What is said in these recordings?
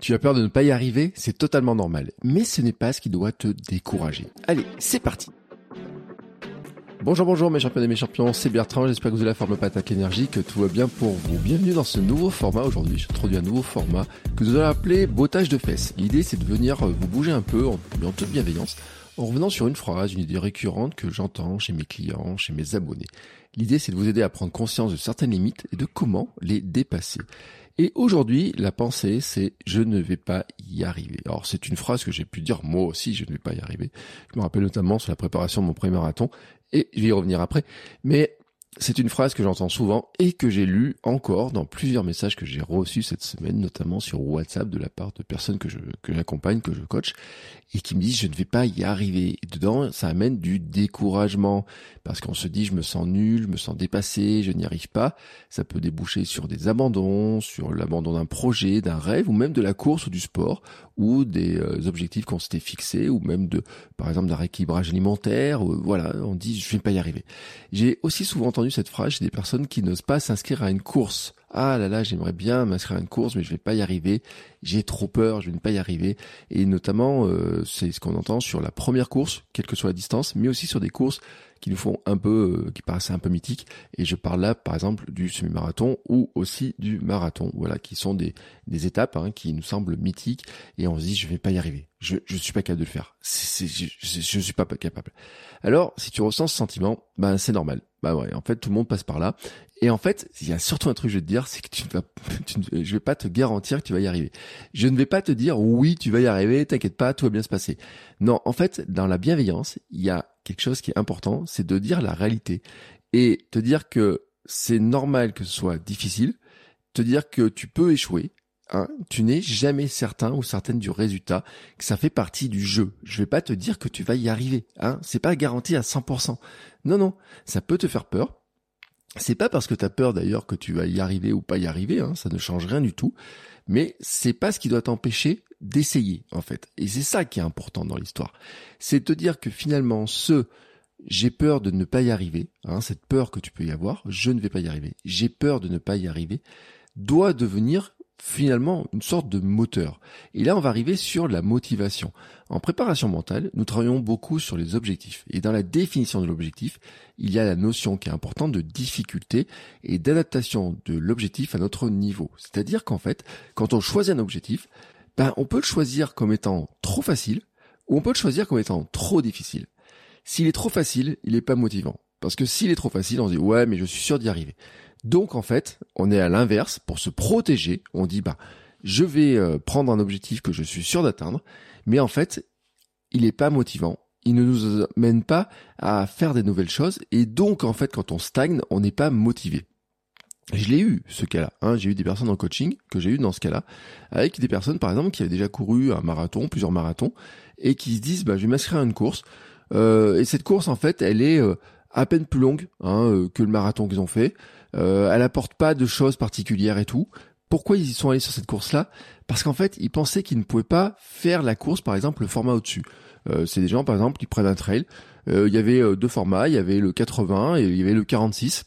Tu as peur de ne pas y arriver, c'est totalement normal. Mais ce n'est pas ce qui doit te décourager. Allez, c'est parti Bonjour, bonjour mes champions et mes champions, c'est Bertrand, j'espère que vous avez la forme patate énergique, que tout va bien pour vous. Bienvenue dans ce nouveau format aujourd'hui, j'introduis un nouveau format que nous allons appeler bottage de fesses. L'idée c'est de venir vous bouger un peu en toute bienveillance, en revenant sur une phrase, une idée récurrente que j'entends chez mes clients, chez mes abonnés. L'idée c'est de vous aider à prendre conscience de certaines limites et de comment les dépasser. Et aujourd'hui, la pensée, c'est je ne vais pas y arriver. Alors c'est une phrase que j'ai pu dire moi aussi, je ne vais pas y arriver. Je me rappelle notamment sur la préparation de mon premier marathon, et je vais y revenir après. Mais c'est une phrase que j'entends souvent et que j'ai lue encore dans plusieurs messages que j'ai reçus cette semaine, notamment sur WhatsApp de la part de personnes que j'accompagne, que je coach, et qui me disent je ne vais pas y arriver. Dedans, ça amène du découragement parce qu'on se dit je me sens nul, je me sens dépassé, je n'y arrive pas. Ça peut déboucher sur des abandons, sur l'abandon d'un projet, d'un rêve, ou même de la course ou du sport, ou des euh, objectifs qu'on s'était fixés, ou même de, par exemple, d'un rééquilibrage alimentaire. Ou, voilà, on dit je vais pas y arriver. J'ai aussi souvent entendu cette phrase chez des personnes qui n'osent pas s'inscrire à une course. Ah là là, j'aimerais bien m'inscrire à une course, mais je vais pas y arriver. J'ai trop peur, je vais pas y arriver. Et notamment, euh, c'est ce qu'on entend sur la première course, quelle que soit la distance, mais aussi sur des courses qui nous font un peu, euh, qui paraissent un peu mythiques. Et je parle là, par exemple, du semi-marathon ou aussi du marathon. Voilà, qui sont des, des étapes hein, qui nous semblent mythiques. Et on se dit, je vais pas y arriver. Je, je suis pas capable de le faire. C'est, je, je, suis pas capable. Alors, si tu ressens ce sentiment, ben c'est normal. Bah ouais, en fait, tout le monde passe par là. Et en fait, il y a surtout un truc que je vais te dire, c'est que tu vas, tu, je vais pas te garantir que tu vas y arriver. Je ne vais pas te dire oui, tu vas y arriver, t'inquiète pas, tout va bien se passer. Non, en fait, dans la bienveillance, il y a quelque chose qui est important, c'est de dire la réalité et te dire que c'est normal que ce soit difficile, te dire que tu peux échouer, Hein, tu n'es jamais certain ou certaine du résultat, que ça fait partie du jeu. Je vais pas te dire que tu vas y arriver, hein. C'est pas garanti à 100%. Non, non. Ça peut te faire peur. C'est pas parce que tu as peur d'ailleurs que tu vas y arriver ou pas y arriver, hein. Ça ne change rien du tout. Mais c'est pas ce qui doit t'empêcher d'essayer, en fait. Et c'est ça qui est important dans l'histoire. C'est te dire que finalement, ce j'ai peur de ne pas y arriver, hein, cette peur que tu peux y avoir, je ne vais pas y arriver, j'ai peur de ne pas y arriver, doit devenir finalement une sorte de moteur. Et là, on va arriver sur la motivation. En préparation mentale, nous travaillons beaucoup sur les objectifs. Et dans la définition de l'objectif, il y a la notion qui est importante de difficulté et d'adaptation de l'objectif à notre niveau. C'est-à-dire qu'en fait, quand on choisit un objectif, ben, on peut le choisir comme étant trop facile ou on peut le choisir comme étant trop difficile. S'il est trop facile, il n'est pas motivant. Parce que s'il est trop facile, on se dit ouais, mais je suis sûr d'y arriver. Donc en fait, on est à l'inverse pour se protéger. On dit bah je vais euh, prendre un objectif que je suis sûr d'atteindre, mais en fait, il n'est pas motivant. Il ne nous amène pas à faire des nouvelles choses et donc en fait, quand on stagne, on n'est pas motivé. Je l'ai eu ce cas-là. Hein. J'ai eu des personnes en coaching que j'ai eu dans ce cas-là, avec des personnes par exemple qui avaient déjà couru un marathon, plusieurs marathons, et qui se disent bah je vais m'inscrire à une course. Euh, et cette course en fait, elle est euh, à peine plus longue hein, que le marathon qu'ils ont fait. Euh, elle apporte pas de choses particulières et tout. Pourquoi ils y sont allés sur cette course-là? Parce qu'en fait, ils pensaient qu'ils ne pouvaient pas faire la course, par exemple, le format au-dessus. Euh, c'est des gens, par exemple, qui prennent un trail. Euh, il y avait deux formats, il y avait le 80 et il y avait le 46.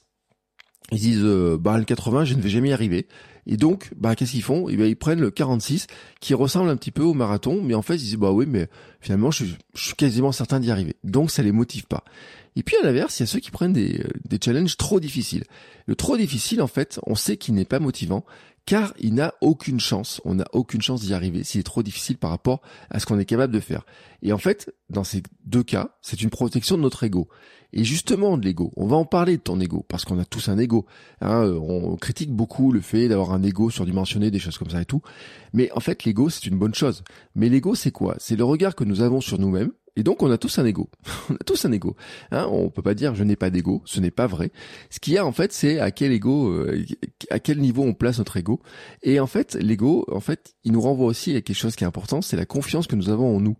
Ils disent, bah le 80, je ne vais jamais y arriver. Et donc, bah qu'est-ce qu'ils font? Eh ils prennent le 46, qui ressemble un petit peu au marathon, mais en fait, ils disent, bah oui, mais finalement, je, je suis quasiment certain d'y arriver. Donc, ça les motive pas. Et puis à l'inverse, il y a ceux qui prennent des, euh, des challenges trop difficiles. Le trop difficile, en fait, on sait qu'il n'est pas motivant, car il n'a aucune chance, on n'a aucune chance d'y arriver s'il est trop difficile par rapport à ce qu'on est capable de faire. Et en fait, dans ces deux cas, c'est une protection de notre ego. Et justement de l'ego, on va en parler de ton ego, parce qu'on a tous un ego. Hein, on critique beaucoup le fait d'avoir un ego surdimensionné, des choses comme ça et tout. Mais en fait, l'ego, c'est une bonne chose. Mais l'ego, c'est quoi? C'est le regard que nous avons sur nous-mêmes, Et donc on a tous un ego. on a tous un ego. Hein, on peut pas dire je n'ai pas d'ego, ce n'est pas vrai. Ce qu'il y a en fait, c'est à quel ego, euh, à quel niveau on place notre ego. Et en fait, l'ego, en fait, il nous renvoie aussi à quelque chose qui est important, c'est la confiance que nous avons en nous.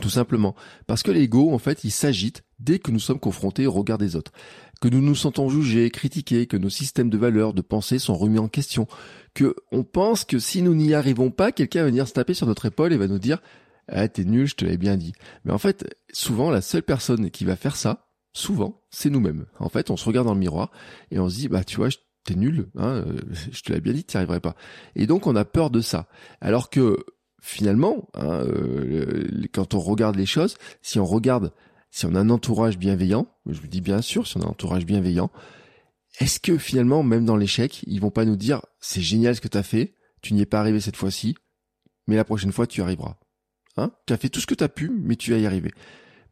Tout simplement. Parce que l'ego, en fait, il s'agite dès que nous sommes confrontés au regard des autres. Que nous nous sentons jugés, critiqués, que nos systèmes de valeurs, de pensée sont remis en question. Que on pense que si nous n'y arrivons pas, quelqu'un va venir se taper sur notre épaule et va nous dire ah t'es nul, je te l'avais bien dit. Mais en fait, souvent la seule personne qui va faire ça, souvent, c'est nous-mêmes. En fait, on se regarde dans le miroir et on se dit bah tu vois, t'es nul, hein, euh, je te l'avais bien dit, tu n'y arriverais pas. Et donc on a peur de ça. Alors que finalement, hein, euh, quand on regarde les choses, si on regarde, si on a un entourage bienveillant, je vous dis bien sûr, si on a un entourage bienveillant, est-ce que finalement, même dans l'échec, ils vont pas nous dire c'est génial ce que tu as fait, tu n'y es pas arrivé cette fois-ci, mais la prochaine fois tu arriveras? Hein tu as fait tout ce que tu as pu, mais tu vas y arriver.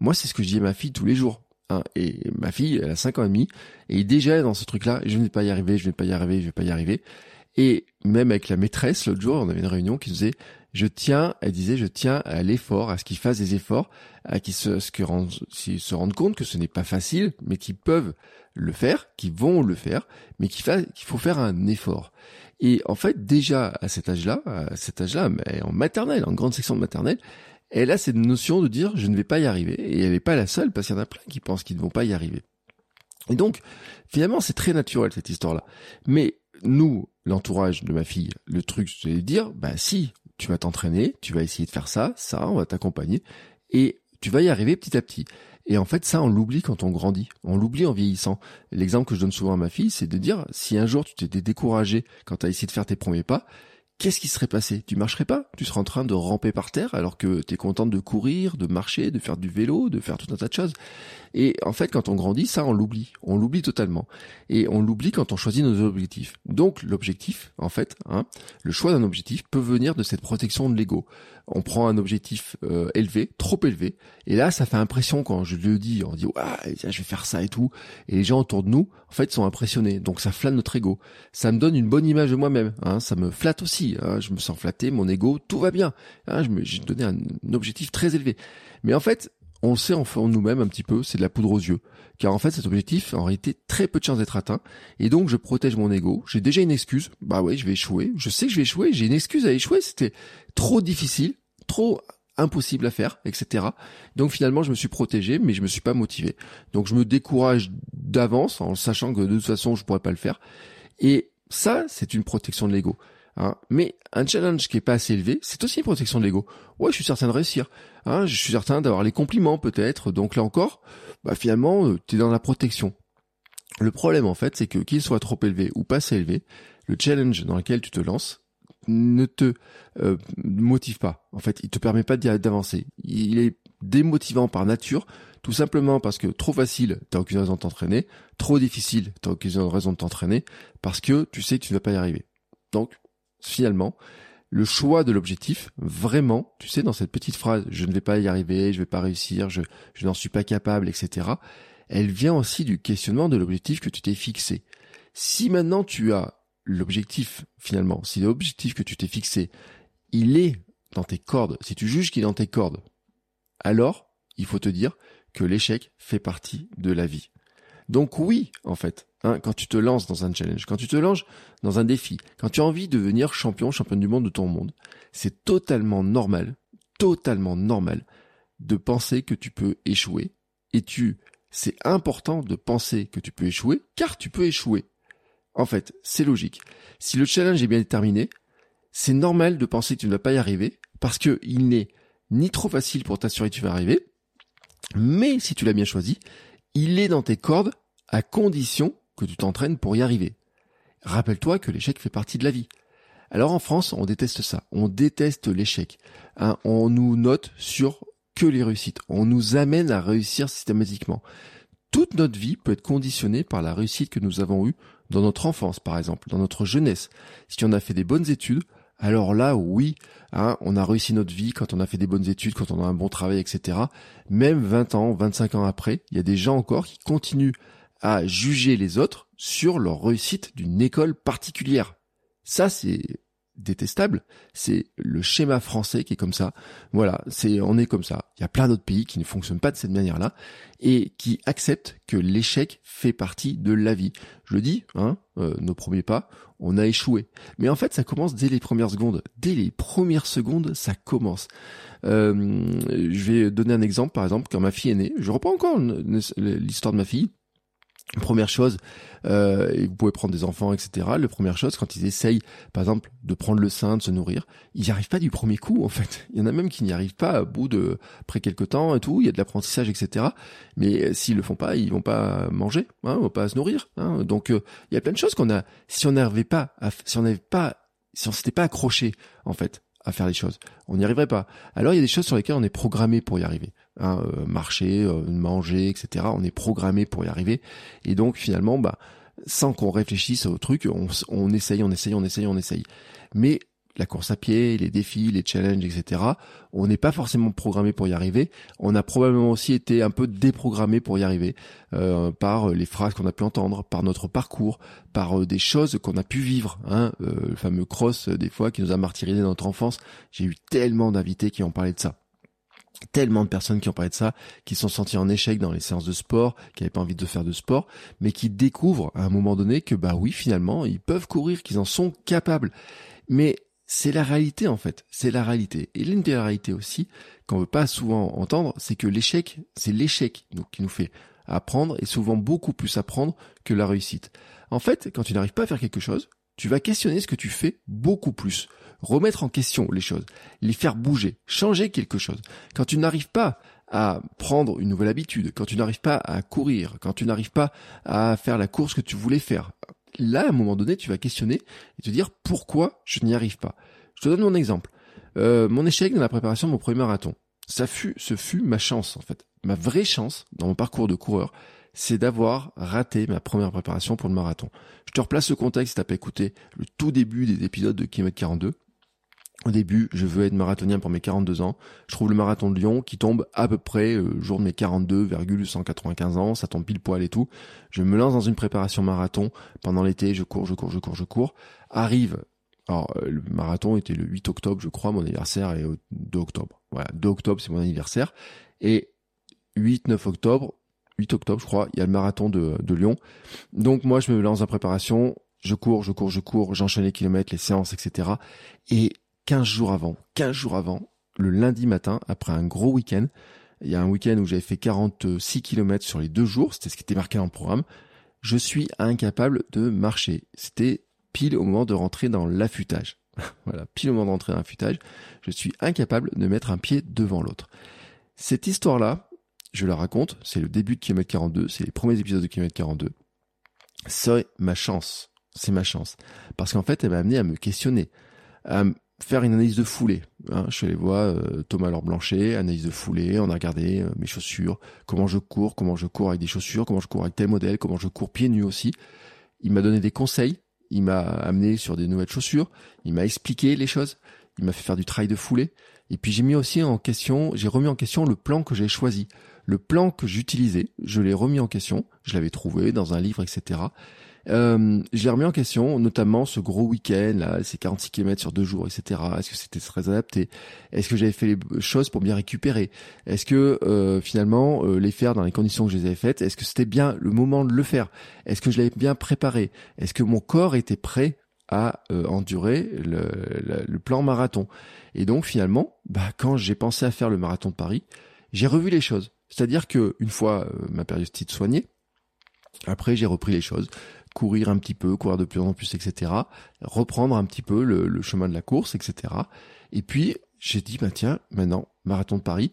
Moi, c'est ce que je dis à ma fille tous les jours. Hein et ma fille, elle a 5 ans et demi, et déjà dans ce truc-là, je ne vais pas y arriver, je ne vais pas y arriver, je vais pas y arriver. Et même avec la maîtresse, l'autre jour, on avait une réunion qui disait, je tiens, elle disait, je tiens à l'effort, à ce qu'ils fassent des efforts, à ce que se rendent compte que ce n'est pas facile, mais qu'ils peuvent le faire, qu'ils vont le faire, mais qu'il faut faire un effort. Et en fait, déjà à cet âge-là, à cet âge-là, en maternelle, en grande section de maternelle, elle a cette notion de dire je ne vais pas y arriver. Et elle n'est pas la seule, parce qu'il y en a plein qui pensent qu'ils ne vont pas y arriver. Et donc, finalement, c'est très naturel cette histoire-là. Mais nous, l'entourage de ma fille, le truc, c'est de dire, bah si, tu vas t'entraîner, tu vas essayer de faire ça, ça, on va t'accompagner, et tu vas y arriver petit à petit. Et en fait, ça, on l'oublie quand on grandit. On l'oublie en vieillissant. L'exemple que je donne souvent à ma fille, c'est de dire, si un jour tu t'étais découragé quand tu as essayé de faire tes premiers pas, qu'est-ce qui serait passé? Tu marcherais pas? Tu serais en train de ramper par terre alors que tu es contente de courir, de marcher, de faire du vélo, de faire tout un tas de choses. Et en fait, quand on grandit, ça, on l'oublie. On l'oublie totalement. Et on l'oublie quand on choisit nos objectifs. Donc, l'objectif, en fait, hein, le choix d'un objectif peut venir de cette protection de l'ego. On prend un objectif euh, élevé, trop élevé, et là, ça fait impression quand je le dis. On dit, ouais, je vais faire ça et tout. Et les gens autour de nous, en fait, sont impressionnés. Donc, ça flatte notre ego. Ça me donne une bonne image de moi-même. Hein, ça me flatte aussi. Hein, je me sens flatté, mon ego, tout va bien. Hein, j'ai donné un objectif très élevé. Mais en fait, on le sait en nous-mêmes un petit peu, c'est de la poudre aux yeux. Car en fait, cet objectif, en réalité, très peu de chances d'être atteint. Et donc, je protège mon ego. J'ai déjà une excuse. Bah ouais, je vais échouer. Je sais que je vais échouer. J'ai une excuse à échouer. C'était trop difficile, trop impossible à faire, etc. Donc finalement, je me suis protégé, mais je me suis pas motivé. Donc je me décourage d'avance en sachant que de toute façon, je pourrais pas le faire. Et ça, c'est une protection de l'ego. Hein. Mais un challenge qui est pas assez élevé, c'est aussi une protection de l'ego. Ouais, je suis certain de réussir. Hein, je suis certain d'avoir les compliments peut-être. Donc là encore, bah finalement, euh, tu es dans la protection. Le problème en fait, c'est que qu'il soit trop élevé ou pas assez élevé, le challenge dans lequel tu te lances ne te euh, motive pas. En fait, il te permet pas d'avancer. Il est démotivant par nature, tout simplement parce que trop facile, t'as aucune raison de t'entraîner, trop difficile, t'as aucune raison de t'entraîner, parce que tu sais que tu ne vas pas y arriver. Donc, finalement, le choix de l'objectif, vraiment, tu sais, dans cette petite phrase, je ne vais pas y arriver, je vais pas réussir, je n'en suis pas capable, etc., elle vient aussi du questionnement de l'objectif que tu t'es fixé. Si maintenant tu as l'objectif, finalement, si l'objectif que tu t'es fixé, il est dans tes cordes, si tu juges qu'il est dans tes cordes, alors, il faut te dire que l'échec fait partie de la vie. Donc oui, en fait, hein, quand tu te lances dans un challenge, quand tu te lances dans un défi, quand tu as envie de devenir champion, championne du monde de ton monde, c'est totalement normal, totalement normal de penser que tu peux échouer. Et tu, c'est important de penser que tu peux échouer, car tu peux échouer. En fait, c'est logique. Si le challenge est bien déterminé, c'est normal de penser que tu ne vas pas y arriver, parce que il n'est ni trop facile pour t'assurer que tu vas arriver, mais si tu l'as bien choisi, il est dans tes cordes à condition que tu t'entraînes pour y arriver. Rappelle-toi que l'échec fait partie de la vie. Alors en France, on déteste ça. On déteste l'échec. Hein, on nous note sur que les réussites. On nous amène à réussir systématiquement. Toute notre vie peut être conditionnée par la réussite que nous avons eue dans notre enfance, par exemple, dans notre jeunesse. Si on a fait des bonnes études, alors là, oui, hein, on a réussi notre vie quand on a fait des bonnes études, quand on a un bon travail, etc. Même 20 ans, 25 ans après, il y a des gens encore qui continuent à juger les autres sur leur réussite d'une école particulière. Ça, c'est détestable, c'est le schéma français qui est comme ça. Voilà, c'est on est comme ça. Il y a plein d'autres pays qui ne fonctionnent pas de cette manière-là et qui acceptent que l'échec fait partie de la vie. Je le dis, hein, euh, nos premiers pas, on a échoué. Mais en fait, ça commence dès les premières secondes. Dès les premières secondes, ça commence. Euh, je vais donner un exemple, par exemple, quand ma fille est née. Je reprends encore l'histoire de ma fille. Première chose, euh, vous pouvez prendre des enfants, etc. La première chose, quand ils essayent, par exemple, de prendre le sein, de se nourrir, ils n'y arrivent pas du premier coup, en fait. Il y en a même qui n'y arrivent pas au bout de, après quelques temps et tout, il y a de l'apprentissage, etc. Mais s'ils le font pas, ils vont pas manger, hein, ils vont pas se nourrir. Hein. Donc, euh, il y a plein de choses qu'on a, si on n'arrivait pas, à, si on n'avait pas, si on s'était pas accroché, en fait, à faire les choses. On n'y arriverait pas. Alors il y a des choses sur lesquelles on est programmé pour y arriver. Hein, euh, marcher, euh, manger, etc. On est programmé pour y arriver. Et donc finalement, bah, sans qu'on réfléchisse au truc, on, on essaye, on essaye, on essaye, on essaye. Mais la course à pied, les défis, les challenges, etc. On n'est pas forcément programmé pour y arriver. On a probablement aussi été un peu déprogrammé pour y arriver euh, par les phrases qu'on a pu entendre, par notre parcours, par euh, des choses qu'on a pu vivre. Hein, euh, le fameux cross des fois qui nous a martyrisé dans notre enfance. J'ai eu tellement d'invités qui ont parlé de ça tellement de personnes qui ont parlé de ça, qui sont sentis en échec dans les séances de sport, qui n'avaient pas envie de faire de sport, mais qui découvrent à un moment donné que bah oui finalement ils peuvent courir, qu'ils en sont capables. Mais c'est la réalité en fait, c'est la réalité. Et l'une des réalités aussi, qu'on veut pas souvent entendre, c'est que l'échec, c'est l'échec qui nous fait apprendre et souvent beaucoup plus apprendre que la réussite. En fait, quand tu n'arrives pas à faire quelque chose, tu vas questionner ce que tu fais beaucoup plus, remettre en question les choses, les faire bouger, changer quelque chose. Quand tu n'arrives pas à prendre une nouvelle habitude, quand tu n'arrives pas à courir, quand tu n'arrives pas à faire la course que tu voulais faire, là, à un moment donné, tu vas questionner et te dire pourquoi je n'y arrive pas. Je te donne mon exemple. Euh, mon échec dans la préparation de mon premier marathon. Ça fut, ce fut ma chance, en fait. Ma vraie chance dans mon parcours de coureur, c'est d'avoir raté ma première préparation pour le marathon. Je te replace le contexte si t'as pas écouté le tout début des épisodes de Kilomètre 42. Au début, je veux être marathonien pour mes 42 ans. Je trouve le marathon de Lyon qui tombe à peu près euh, jour de mes 42,195 ans. Ça tombe pile poil et tout. Je me lance dans une préparation marathon. Pendant l'été, je cours, je cours, je cours, je cours. Arrive, alors euh, le marathon était le 8 octobre, je crois, mon anniversaire est au 2 octobre. Voilà, 2 octobre, c'est mon anniversaire. Et 8, 9 octobre, 8 octobre, je crois, il y a le marathon de, de Lyon. Donc moi, je me lance en préparation. Je cours, je cours, je cours, j'enchaîne les kilomètres, les séances, etc. Et 15 jours avant, 15 jours avant, le lundi matin, après un gros week-end, il y a un week-end où j'avais fait 46 km sur les deux jours, c'était ce qui était marqué le programme, je suis incapable de marcher. C'était pile au moment de rentrer dans l'affûtage. voilà, pile au moment de rentrer dans l'affûtage, je suis incapable de mettre un pied devant l'autre. Cette histoire-là, je la raconte, c'est le début de kilomètre 42, c'est les premiers épisodes de kilomètre 42. C'est ma chance, c'est ma chance. Parce qu'en fait, elle m'a amené à me questionner, faire une analyse de foulée. Hein, je suis allé euh, Thomas Laure Blanchet, analyse de foulée, on a regardé euh, mes chaussures, comment je cours, comment je cours avec des chaussures, comment je cours avec tel modèle, comment je cours pieds nus aussi. Il m'a donné des conseils, il m'a amené sur des nouvelles chaussures, il m'a expliqué les choses, il m'a fait faire du travail de foulée, et puis j'ai mis aussi en question, j'ai remis en question le plan que j'ai choisi. Le plan que j'utilisais, je l'ai remis en question, je l'avais trouvé dans un livre, etc. Euh, j'ai remis en question, notamment ce gros week-end, là, ces 46 km sur deux jours, etc. Est-ce que c'était très adapté? Est-ce que j'avais fait les choses pour bien récupérer? Est-ce que euh, finalement euh, les faire dans les conditions que je les avais faites Est-ce que c'était bien le moment de le faire? Est-ce que je l'avais bien préparé? Est-ce que mon corps était prêt à euh, endurer le, le, plan marathon? Et donc finalement, bah, quand j'ai pensé à faire le marathon de Paris, j'ai revu les choses. C'est-à-dire que une fois ma périostite soignée, après, j'ai repris les choses courir un petit peu, courir de plus en plus, etc. Reprendre un petit peu le, chemin de la course, etc. Et puis, j'ai dit, bah tiens, maintenant, marathon de Paris.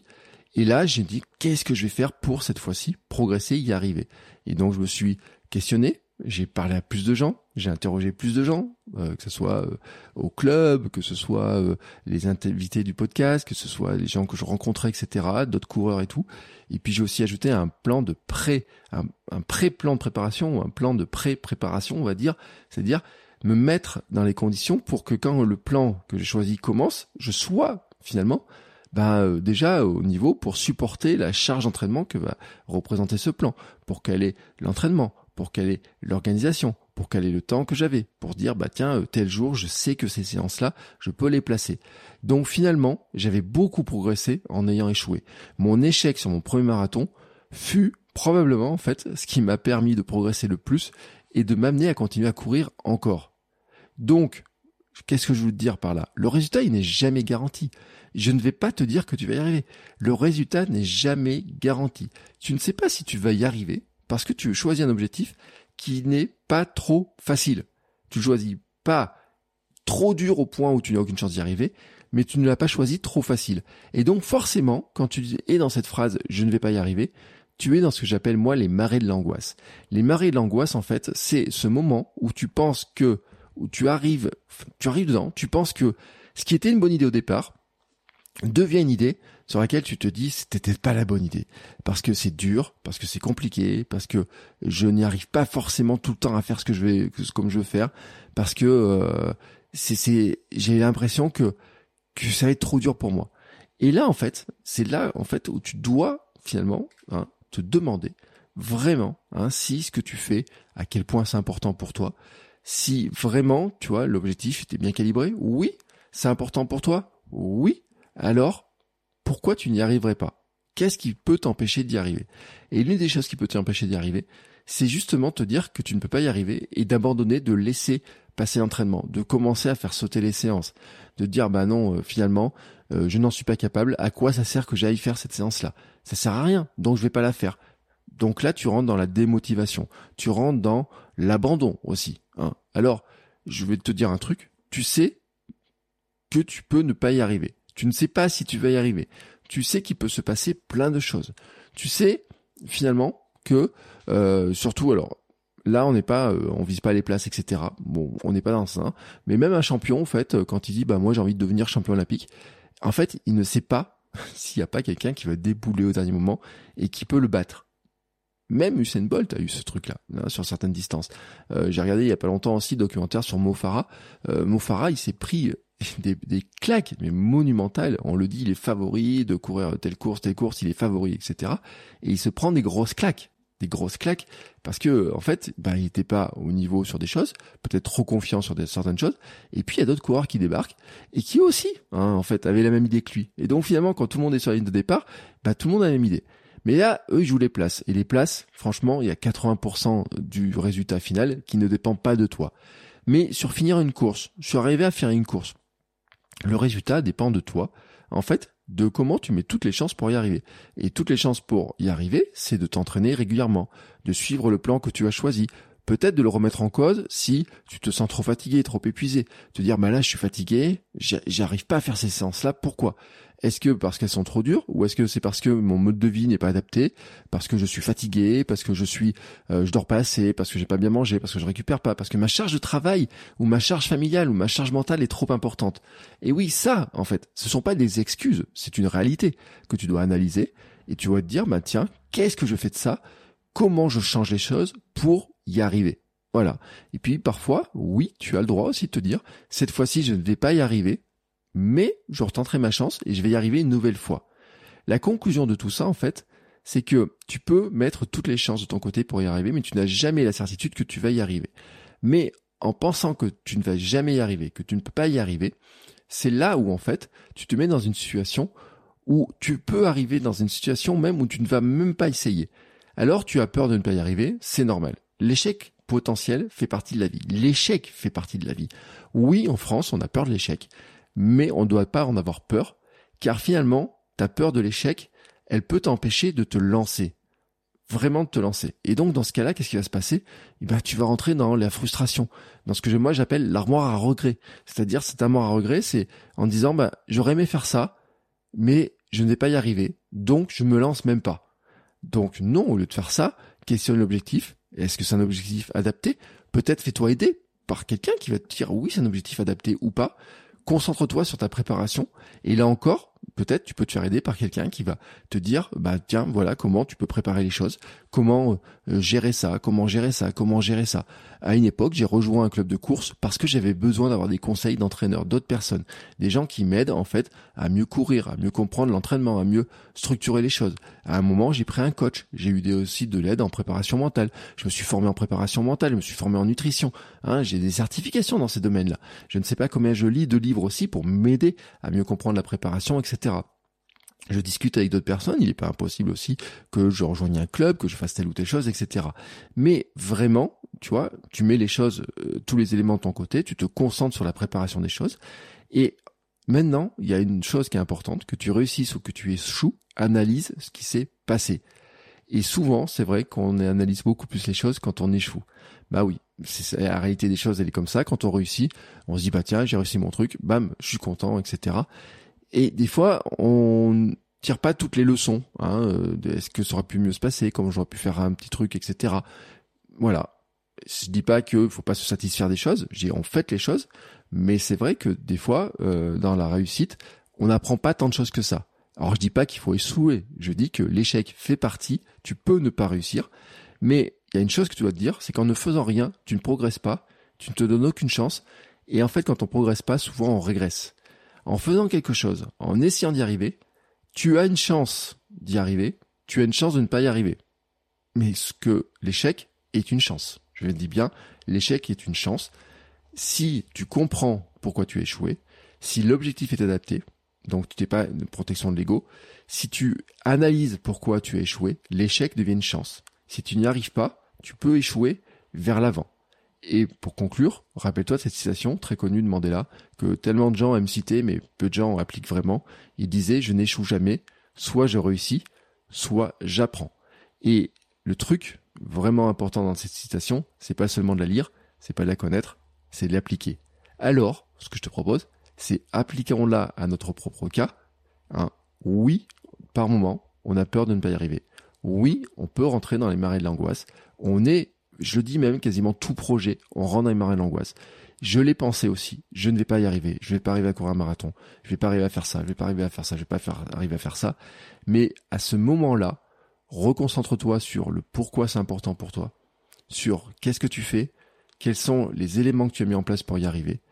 Et là, j'ai dit, qu'est-ce que je vais faire pour cette fois-ci progresser, y arriver? Et donc, je me suis questionné, j'ai parlé à plus de gens, j'ai interrogé plus de gens, euh, que ce soit euh, au club, que ce soit euh, les invités du podcast, que ce soit les gens que je rencontrais, etc., d'autres coureurs et tout. Et puis j'ai aussi ajouté un plan de pré, un, pré-plan de préparation, ou un plan de pré-préparation, on va dire, c'est-à-dire me mettre dans les conditions pour que quand le plan que j'ai choisi commence, je sois finalement ben déjà au niveau pour supporter la charge d'entraînement que va représenter ce plan, pour est l'entraînement, pour caler l'organisation, pour caler le temps que j'avais, pour dire bah tiens euh, tel jour je sais que ces séances là je peux les placer. Donc finalement j'avais beaucoup progressé en ayant échoué. Mon échec sur mon premier marathon fut probablement en fait ce qui m'a permis de progresser le plus et de m'amener à continuer à courir encore. Donc qu'est-ce que je veux te dire par là? Le résultat il n'est jamais garanti. Je ne vais pas te dire que tu vas y arriver. Le résultat n'est jamais garanti. Tu ne sais pas si tu vas y arriver parce que tu choisis un objectif qui n'est pas trop facile. Tu choisis pas trop dur au point où tu n'as aucune chance d'y arriver, mais tu ne l'as pas choisi trop facile. Et donc forcément, quand tu es dans cette phrase je ne vais pas y arriver, tu es dans ce que j'appelle moi les marées de l'angoisse. Les marées de l'angoisse, en fait, c'est ce moment où tu penses que, où tu arrives, tu arrives dedans, tu penses que ce qui était une bonne idée au départ, devient une idée sur laquelle tu te dis c'était pas la bonne idée. Parce que c'est dur, parce que c'est compliqué, parce que je n'y arrive pas forcément tout le temps à faire ce que je vais comme je veux faire, parce que euh, c'est c'est j'ai l'impression que que ça va être trop dur pour moi. Et là en fait, c'est là en fait où tu dois finalement hein, te demander vraiment hein, si ce que tu fais, à quel point c'est important pour toi, si vraiment tu vois l'objectif était bien calibré, oui, c'est important pour toi, oui, alors pourquoi tu n'y arriverais pas? Qu'est-ce qui peut t'empêcher d'y arriver? Et l'une des choses qui peut t'empêcher d'y arriver, c'est justement te dire que tu ne peux pas y arriver et d'abandonner, de laisser passer l'entraînement, de commencer à faire sauter les séances, de dire bah non, euh, finalement, euh, je n'en suis pas capable, à quoi ça sert que j'aille faire cette séance-là? Ça sert à rien, donc je vais pas la faire. Donc là, tu rentres dans la démotivation, tu rentres dans l'abandon aussi. Hein. Alors, je vais te dire un truc, tu sais que tu peux ne pas y arriver. Tu ne sais pas si tu vas y arriver. Tu sais qu'il peut se passer plein de choses. Tu sais finalement que euh, surtout alors là on n'est pas euh, on vise pas les places etc bon on n'est pas dans ça mais même un champion en fait euh, quand il dit bah moi j'ai envie de devenir champion olympique en fait il ne sait pas s'il n'y a pas quelqu'un qui va débouler au dernier moment et qui peut le battre même Usain Bolt a eu ce truc-là hein, sur certaines distances. j'ai regardé il y a pas longtemps aussi documentaire sur Mo Farah. Mo Farah, il s'est pris des, des, claques, mais monumentales. On le dit, il est favori de courir telle course, telle course, il est favori, etc. Et il se prend des grosses claques, des grosses claques, parce que en fait, bah, il n'était pas au niveau sur des choses, peut-être trop confiant sur certaines choses. Et puis il y a d'autres coureurs qui débarquent et qui aussi, hein, en fait, avaient la même idée que lui. Et donc finalement, quand tout le monde est sur la ligne de départ, bah, tout le monde a la même idée. Mais là, eux, ils jouent les places. Et les places, franchement, il y a 80% du résultat final qui ne dépend pas de toi. Mais sur finir une course, sur arriver à faire une course, le résultat dépend de toi. En fait, de comment tu mets toutes les chances pour y arriver. Et toutes les chances pour y arriver, c'est de t'entraîner régulièrement, de suivre le plan que tu as choisi, peut-être de le remettre en cause si tu te sens trop fatigué, trop épuisé. Te dire, bah là, je suis fatigué, j'arrive pas à faire ces séances-là, pourquoi? Est-ce que parce qu'elles sont trop dures ou est-ce que c'est parce que mon mode de vie n'est pas adapté, parce que je suis fatigué, parce que je suis euh, je dors pas assez, parce que j'ai pas bien mangé, parce que je récupère pas, parce que ma charge de travail ou ma charge familiale ou ma charge mentale est trop importante? Et oui, ça en fait, ce sont pas des excuses, c'est une réalité que tu dois analyser et tu dois te dire bah tiens, qu'est-ce que je fais de ça? Comment je change les choses pour y arriver voilà. Et puis parfois, oui, tu as le droit aussi de te dire, cette fois-ci, je ne vais pas y arriver, mais je retenterai ma chance et je vais y arriver une nouvelle fois. La conclusion de tout ça, en fait, c'est que tu peux mettre toutes les chances de ton côté pour y arriver, mais tu n'as jamais la certitude que tu vas y arriver. Mais en pensant que tu ne vas jamais y arriver, que tu ne peux pas y arriver, c'est là où, en fait, tu te mets dans une situation où tu peux arriver dans une situation même où tu ne vas même pas essayer. Alors tu as peur de ne pas y arriver, c'est normal. L'échec potentiel fait partie de la vie. L'échec fait partie de la vie. Oui, en France, on a peur de l'échec mais on ne doit pas en avoir peur, car finalement, ta peur de l'échec, elle peut t'empêcher de te lancer, vraiment de te lancer. Et donc dans ce cas-là, qu'est-ce qui va se passer? Eh ben, tu vas rentrer dans la frustration, dans ce que moi j'appelle l'armoire à regret. C'est-à-dire cette armoire à regret, c'est en disant bah j'aurais aimé faire ça, mais je n'ai pas y arrivé, donc je me lance même pas. Donc non, au lieu de faire ça, questionne l'objectif. Est-ce que c'est un objectif adapté? Peut-être fais-toi aider par quelqu'un qui va te dire oui c'est un objectif adapté ou pas. Concentre-toi sur ta préparation. Et là encore, peut-être tu peux te faire aider par quelqu'un qui va te dire, bah tiens, voilà comment tu peux préparer les choses, comment euh, gérer ça, comment gérer ça, comment gérer ça. À une époque, j'ai rejoint un club de course parce que j'avais besoin d'avoir des conseils d'entraîneurs, d'autres personnes, des gens qui m'aident en fait à mieux courir, à mieux comprendre l'entraînement, à mieux structurer les choses. À un moment, j'ai pris un coach, j'ai eu aussi de l'aide en préparation mentale. Je me suis formé en préparation mentale, je me suis formé en nutrition. Hein, j'ai des certifications dans ces domaines-là. Je ne sais pas combien je lis de livres aussi pour m'aider à mieux comprendre la préparation, etc je discute avec d'autres personnes, il n'est pas impossible aussi que je rejoigne un club, que je fasse telle ou telle chose, etc. Mais vraiment, tu vois, tu mets les choses, euh, tous les éléments de ton côté, tu te concentres sur la préparation des choses. Et maintenant, il y a une chose qui est importante, que tu réussisses ou que tu échoues, analyse ce qui s'est passé. Et souvent, c'est vrai qu'on analyse beaucoup plus les choses quand on échoue. Bah oui, c'est la réalité des choses, elle est comme ça. Quand on réussit, on se dit bah tiens, j'ai réussi mon truc, bam, je suis content, etc. Et des fois, on tire pas toutes les leçons. Hein, euh, Est-ce que ça aurait pu mieux se passer Comment j'aurais pu faire un petit truc, etc. Voilà. Je dis pas qu'il faut pas se satisfaire des choses. Dis on fait les choses, mais c'est vrai que des fois, euh, dans la réussite, on n'apprend pas tant de choses que ça. Alors je dis pas qu'il faut échouer. Je dis que l'échec fait partie. Tu peux ne pas réussir, mais il y a une chose que tu dois te dire, c'est qu'en ne faisant rien, tu ne progresses pas, tu ne te donnes aucune chance. Et en fait, quand on progresse pas, souvent on régresse en faisant quelque chose, en essayant d'y arriver, tu as une chance d'y arriver, tu as une chance de ne pas y arriver. Mais ce que l'échec est une chance. Je le dis bien, l'échec est une chance. Si tu comprends pourquoi tu as échoué, si l'objectif est adapté, donc tu n'es pas une protection de l'ego, si tu analyses pourquoi tu as échoué, l'échec devient une chance. Si tu n'y arrives pas, tu peux échouer vers l'avant. Et pour conclure, rappelle-toi cette citation très connue de Mandela, que tellement de gens aiment citer, mais peu de gens appliquent vraiment. Il disait, je n'échoue jamais, soit je réussis, soit j'apprends. Et le truc vraiment important dans cette citation, c'est pas seulement de la lire, c'est pas de la connaître, c'est de l'appliquer. Alors, ce que je te propose, c'est appliquons-la à notre propre cas. Hein. Oui, par moment, on a peur de ne pas y arriver. Oui, on peut rentrer dans les marais de l'angoisse. On est je dis même quasiment tout projet, on rentre dans les marais l'angoisse. Je l'ai pensé aussi. Je ne vais pas y arriver. Je vais pas arriver à courir un marathon. Je vais pas arriver à faire ça. Je vais pas arriver à faire ça. Je vais pas arriver à faire ça. Mais à ce moment-là, reconcentre-toi sur le pourquoi c'est important pour toi, sur qu'est-ce que tu fais, quels sont les éléments que tu as mis en place pour y arriver,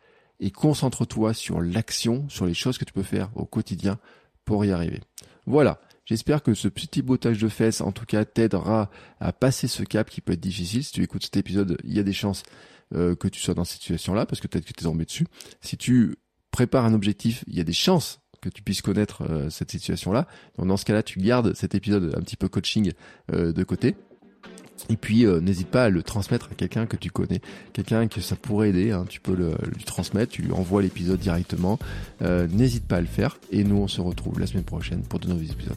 et concentre-toi sur l'action, sur les choses que tu peux faire au quotidien pour y arriver. Voilà. J'espère que ce petit bottage de fesses, en tout cas, t'aidera à passer ce cap qui peut être difficile. Si tu écoutes cet épisode, il y a des chances euh, que tu sois dans cette situation-là, parce que peut-être que tu es tombé dessus. Si tu prépares un objectif, il y a des chances que tu puisses connaître euh, cette situation-là. Dans ce cas-là, tu gardes cet épisode un petit peu coaching euh, de côté. Et puis n'hésite pas à le transmettre à quelqu'un que tu connais, quelqu'un que ça pourrait aider. Hein. Tu peux le, lui transmettre, tu lui envoies l'épisode directement. n'hésite pas à le faire. Et nous, on se retrouve la semaine prochaine pour de nouveaux épisodes.